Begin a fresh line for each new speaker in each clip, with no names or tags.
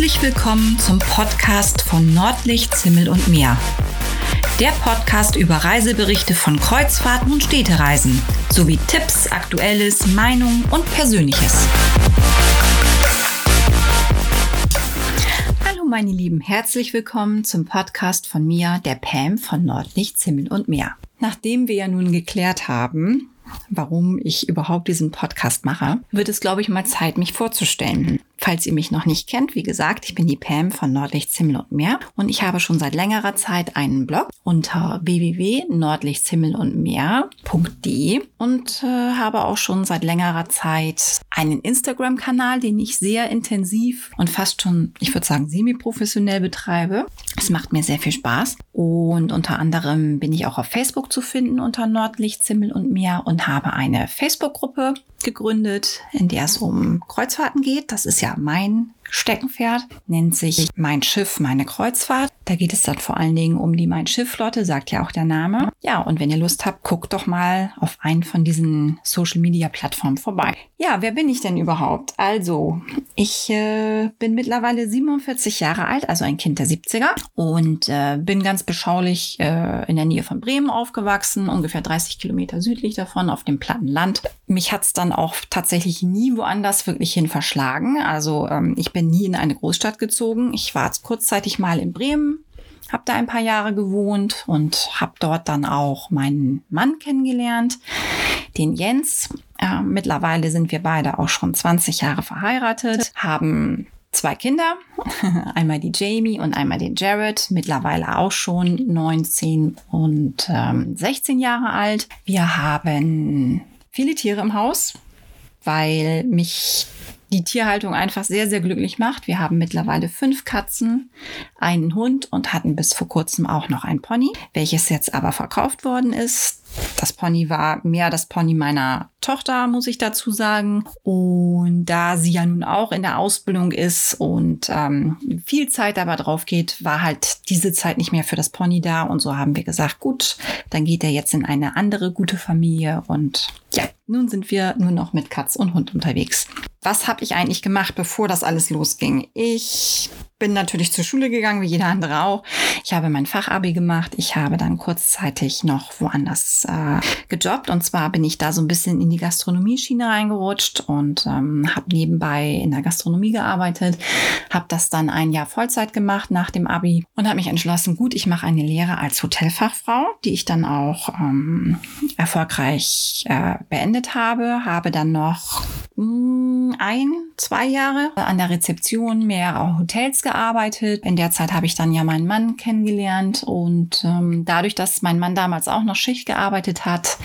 Herzlich willkommen zum Podcast von Nordlicht, Zimmel und Meer. Der Podcast über Reiseberichte von Kreuzfahrten und Städtereisen sowie Tipps, Aktuelles, Meinungen und Persönliches. Hallo meine Lieben, herzlich willkommen zum Podcast von mir, der Pam von Nordlicht, Zimmel und Meer. Nachdem wir ja nun geklärt haben, warum ich überhaupt diesen Podcast mache, wird es, glaube ich, mal Zeit, mich vorzustellen. Falls ihr mich noch nicht kennt, wie gesagt, ich bin die Pam von Nordlicht Zimmel und Meer und ich habe schon seit längerer Zeit einen Blog unter www.nordlichtsimmel und äh, habe auch schon seit längerer Zeit einen Instagram-Kanal, den ich sehr intensiv und fast schon, ich würde sagen, semi-professionell betreibe. Es macht mir sehr viel Spaß und unter anderem bin ich auch auf Facebook zu finden unter Nordlicht Zimmel und Meer und habe eine Facebook-Gruppe gegründet, in der es um Kreuzfahrten geht. Das ist ja mein Steckenpferd, nennt sich Mein Schiff, meine Kreuzfahrt. Da geht es dann vor allen Dingen um die Mein Schiff-Flotte, sagt ja auch der Name. Ja, und wenn ihr Lust habt, guckt doch mal auf einen von diesen Social-Media-Plattformen vorbei. Ja, wer bin ich denn überhaupt? Also, ich äh, bin mittlerweile 47 Jahre alt, also ein Kind der 70er und äh, bin ganz beschaulich äh, in der Nähe von Bremen aufgewachsen, ungefähr 30 Kilometer südlich davon auf dem platten Land. Mich hat's dann auch tatsächlich nie woanders wirklich hin verschlagen. Also ähm, ich bin bin nie in eine Großstadt gezogen. Ich war kurzzeitig mal in Bremen, habe da ein paar Jahre gewohnt und habe dort dann auch meinen Mann kennengelernt, den Jens. Äh, mittlerweile sind wir beide auch schon 20 Jahre verheiratet, haben zwei Kinder, einmal die Jamie und einmal den Jared, mittlerweile auch schon 19 und ähm, 16 Jahre alt. Wir haben viele Tiere im Haus, weil mich die Tierhaltung einfach sehr, sehr glücklich macht. Wir haben mittlerweile fünf Katzen, einen Hund und hatten bis vor kurzem auch noch ein Pony, welches jetzt aber verkauft worden ist. Das Pony war mehr das Pony meiner Tochter, muss ich dazu sagen. Und da sie ja nun auch in der Ausbildung ist und ähm, viel Zeit aber drauf geht, war halt diese Zeit nicht mehr für das Pony da. Und so haben wir gesagt, gut, dann geht er jetzt in eine andere gute Familie. Und ja, nun sind wir nur noch mit Katz und Hund unterwegs. Was habe ich eigentlich gemacht, bevor das alles losging? Ich bin natürlich zur Schule gegangen, wie jeder andere auch. Ich habe mein Fachabi gemacht. Ich habe dann kurzzeitig noch woanders äh, gejobbt. Und zwar bin ich da so ein bisschen in die Gastronomie-Schiene reingerutscht und ähm, habe nebenbei in der Gastronomie gearbeitet. Habe das dann ein Jahr Vollzeit gemacht nach dem Abi und habe mich entschlossen, gut, ich mache eine Lehre als Hotelfachfrau, die ich dann auch ähm, erfolgreich äh, beendet habe. Habe dann noch mh, hm, ein, zwei Jahre an der Rezeption mehrerer Hotels gearbeitet gearbeitet. In der Zeit habe ich dann ja meinen Mann kennengelernt und ähm, dadurch, dass mein Mann damals auch noch Schicht gearbeitet hat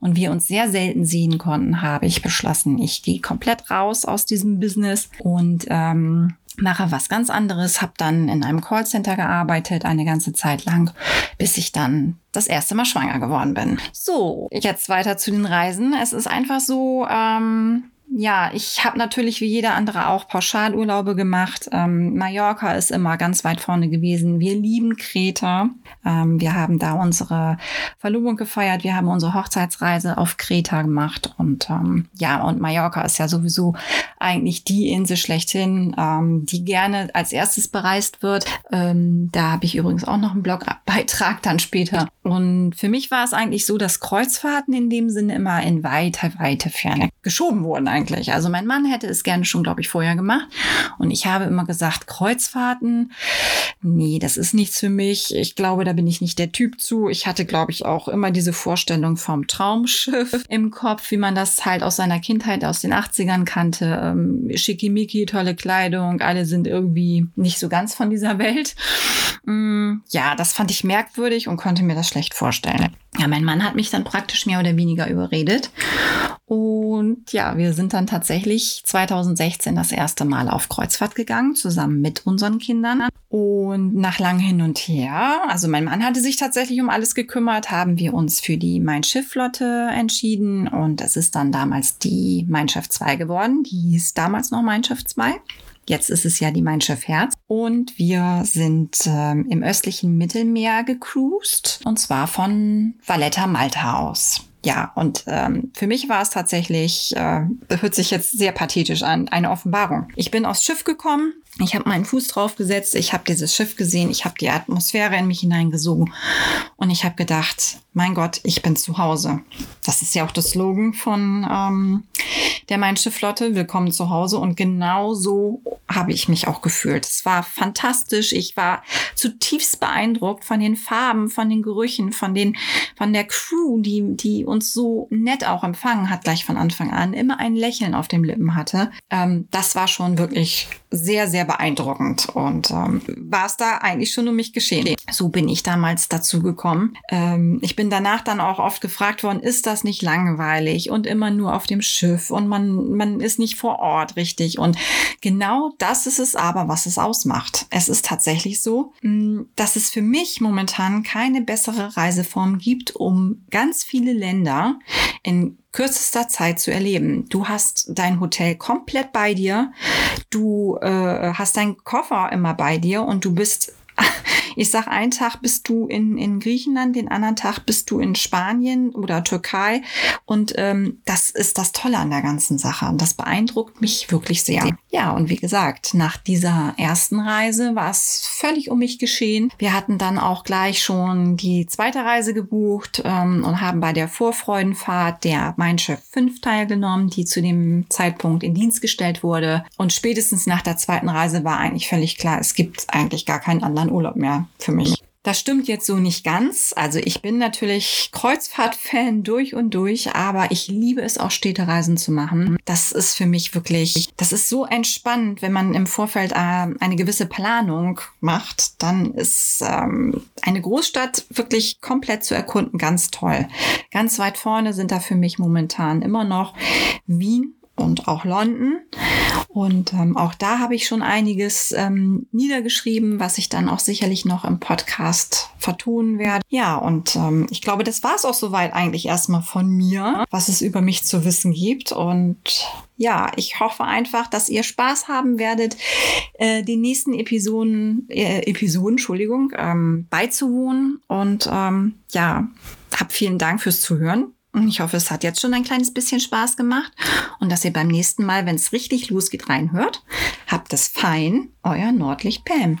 und wir uns sehr selten sehen konnten, habe ich beschlossen, ich gehe komplett raus aus diesem Business und ähm, mache was ganz anderes, habe dann in einem Callcenter gearbeitet eine ganze Zeit lang, bis ich dann das erste Mal schwanger geworden bin. So, jetzt weiter zu den Reisen. Es ist einfach so, ähm, ja, ich habe natürlich wie jeder andere auch Pauschalurlaube gemacht. Ähm, Mallorca ist immer ganz weit vorne gewesen. Wir lieben Kreta. Ähm, wir haben da unsere Verlobung gefeiert. Wir haben unsere Hochzeitsreise auf Kreta gemacht. Und ähm, ja, und Mallorca ist ja sowieso eigentlich die Insel schlechthin, ähm, die gerne als erstes bereist wird. Ähm, da habe ich übrigens auch noch einen Blogbeitrag dann später. Und für mich war es eigentlich so, dass Kreuzfahrten in dem Sinne immer in weite, weite Ferne geschoben wurden eigentlich. Also mein Mann hätte es gerne schon, glaube ich, vorher gemacht. Und ich habe immer gesagt, Kreuzfahrten, nee, das ist nichts für mich. Ich glaube, da bin ich nicht der Typ zu. Ich hatte, glaube ich, auch immer diese Vorstellung vom Traumschiff im Kopf, wie man das halt aus seiner Kindheit, aus den 80ern kannte. Ähm, Schickimicki, tolle Kleidung, alle sind irgendwie nicht so ganz von dieser Welt. Mm, ja, das fand ich merkwürdig und konnte mir das schlecht vorstellen. Ja, mein Mann hat mich dann praktisch mehr oder weniger überredet. Und ja, wir sind dann tatsächlich 2016 das erste Mal auf Kreuzfahrt gegangen, zusammen mit unseren Kindern. Und nach lang hin und her, also mein Mann hatte sich tatsächlich um alles gekümmert, haben wir uns für die Mein Schiff Flotte entschieden. Und es ist dann damals die Mein Schiff 2 geworden. Die hieß damals noch Mein Schiff 2. Jetzt ist es ja die Mein Schiff Herz. Und wir sind ähm, im östlichen Mittelmeer gecruised. Und zwar von Valletta Malta aus. Ja, und ähm, für mich war es tatsächlich, äh, hört sich jetzt sehr pathetisch an, eine Offenbarung. Ich bin aufs Schiff gekommen, ich habe meinen Fuß draufgesetzt, ich habe dieses Schiff gesehen, ich habe die Atmosphäre in mich hineingesogen und ich habe gedacht, mein Gott, ich bin zu Hause. Das ist ja auch das Slogan von ähm, der Mein Schiff-Flotte, Willkommen zu Hause. Und genau so habe ich mich auch gefühlt. Es war fantastisch. Ich war zutiefst beeindruckt von den Farben, von den Gerüchen, von den, von der Crew, die, die uns so nett auch empfangen hat, gleich von Anfang an, immer ein Lächeln auf den Lippen hatte. Ähm, das war schon wirklich sehr, sehr beeindruckend und ähm, war es da eigentlich schon um mich geschehen. So bin ich damals dazu gekommen. Ähm, ich bin danach dann auch oft gefragt worden, ist das nicht langweilig und immer nur auf dem Schiff und man, man ist nicht vor Ort richtig. Und genau das ist es aber, was es ausmacht. Es ist tatsächlich so, mm, dass es für mich momentan keine bessere Reiseform gibt, um ganz viele Länder in kürzester Zeit zu erleben. Du hast dein Hotel komplett bei dir, du äh, hast deinen Koffer immer bei dir und du bist ich sag, einen Tag bist du in, in Griechenland, den anderen Tag bist du in Spanien oder Türkei. Und ähm, das ist das Tolle an der ganzen Sache. Und das beeindruckt mich wirklich sehr. Ja, und wie gesagt, nach dieser ersten Reise war es völlig um mich geschehen. Wir hatten dann auch gleich schon die zweite Reise gebucht ähm, und haben bei der Vorfreudenfahrt der Mein Chef 5 teilgenommen, die zu dem Zeitpunkt in Dienst gestellt wurde. Und spätestens nach der zweiten Reise war eigentlich völlig klar, es gibt eigentlich gar keinen anderen Urlaub mehr für mich. Das stimmt jetzt so nicht ganz. Also ich bin natürlich Kreuzfahrt-Fan durch und durch, aber ich liebe es auch Städtereisen zu machen. Das ist für mich wirklich, das ist so entspannend, wenn man im Vorfeld äh, eine gewisse Planung macht, dann ist ähm, eine Großstadt wirklich komplett zu erkunden ganz toll. Ganz weit vorne sind da für mich momentan immer noch Wien und auch London. Und ähm, auch da habe ich schon einiges ähm, niedergeschrieben, was ich dann auch sicherlich noch im Podcast vertonen werde. Ja, und ähm, ich glaube, das war es auch soweit eigentlich erstmal von mir, was es über mich zu wissen gibt. Und ja, ich hoffe einfach, dass ihr Spaß haben werdet, äh, den nächsten Episoden, äh, Episoden, Entschuldigung, ähm, beizuwohnen. Und ähm, ja, hab vielen Dank fürs Zuhören. Ich hoffe, es hat jetzt schon ein kleines bisschen Spaß gemacht und dass ihr beim nächsten Mal, wenn es richtig losgeht, reinhört. Habt es fein, euer Nordlicht Pam.